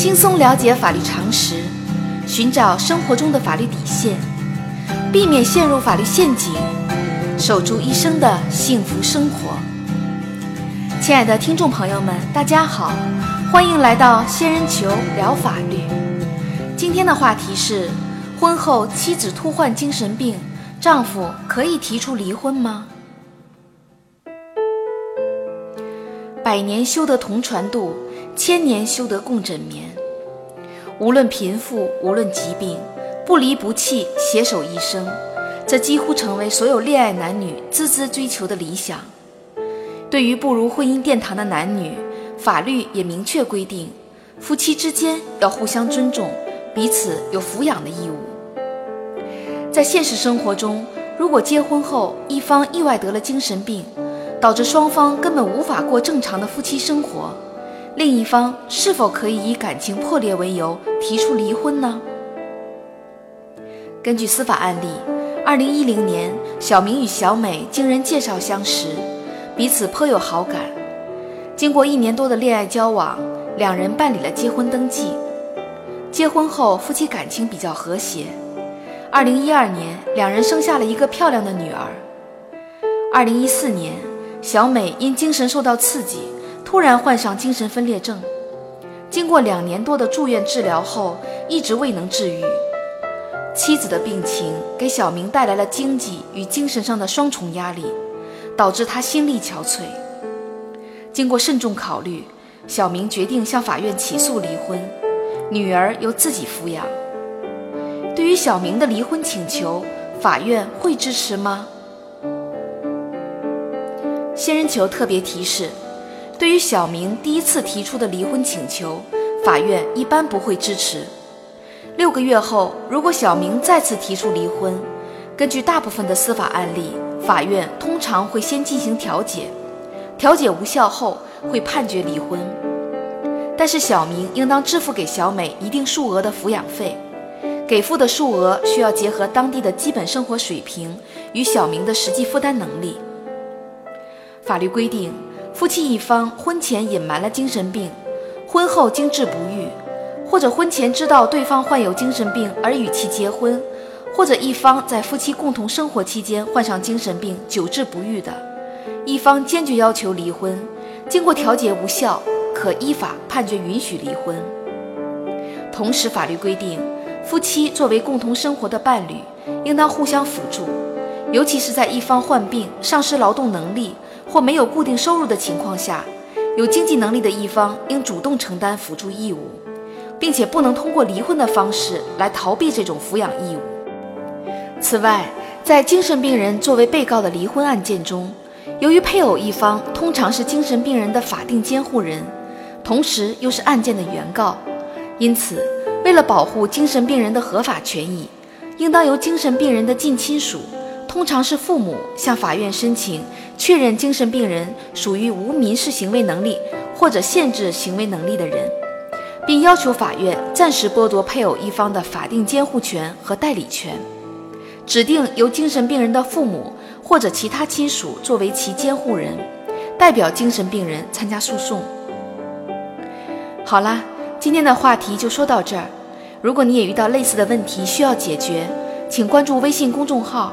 轻松了解法律常识，寻找生活中的法律底线，避免陷入法律陷阱，守住一生的幸福生活。亲爱的听众朋友们，大家好，欢迎来到仙人球聊法律。今天的话题是：婚后妻子突患精神病，丈夫可以提出离婚吗？百年修得同船渡，千年修得共枕眠。无论贫富，无论疾病，不离不弃，携手一生，这几乎成为所有恋爱男女孜孜追求的理想。对于步入婚姻殿堂的男女，法律也明确规定，夫妻之间要互相尊重，彼此有抚养的义务。在现实生活中，如果结婚后一方意外得了精神病，导致双方根本无法过正常的夫妻生活，另一方是否可以以感情破裂为由提出离婚呢？根据司法案例，二零一零年，小明与小美经人介绍相识，彼此颇有好感。经过一年多的恋爱交往，两人办理了结婚登记。结婚后，夫妻感情比较和谐。二零一二年，两人生下了一个漂亮的女儿。二零一四年。小美因精神受到刺激，突然患上精神分裂症。经过两年多的住院治疗后，一直未能治愈。妻子的病情给小明带来了经济与精神上的双重压力，导致他心力憔悴。经过慎重考虑，小明决定向法院起诉离婚，女儿由自己抚养。对于小明的离婚请求，法院会支持吗？仙人球特别提示：对于小明第一次提出的离婚请求，法院一般不会支持。六个月后，如果小明再次提出离婚，根据大部分的司法案例，法院通常会先进行调解，调解无效后会判决离婚。但是小明应当支付给小美一定数额的抚养费，给付的数额需要结合当地的基本生活水平与小明的实际负担能力。法律规定，夫妻一方婚前隐瞒了精神病，婚后经治不愈，或者婚前知道对方患有精神病而与其结婚，或者一方在夫妻共同生活期间患上精神病久治不愈的，一方坚决要求离婚，经过调解无效，可依法判决允许离婚。同时，法律规定，夫妻作为共同生活的伴侣，应当互相辅助，尤其是在一方患病、丧失劳动能力。或没有固定收入的情况下，有经济能力的一方应主动承担辅助义务，并且不能通过离婚的方式来逃避这种抚养义务。此外，在精神病人作为被告的离婚案件中，由于配偶一方通常是精神病人的法定监护人，同时又是案件的原告，因此，为了保护精神病人的合法权益，应当由精神病人的近亲属。通常是父母向法院申请确认精神病人属于无民事行为能力或者限制行为能力的人，并要求法院暂时剥夺配偶一方的法定监护权和代理权，指定由精神病人的父母或者其他亲属作为其监护人，代表精神病人参加诉讼。好啦，今天的话题就说到这儿。如果你也遇到类似的问题需要解决，请关注微信公众号。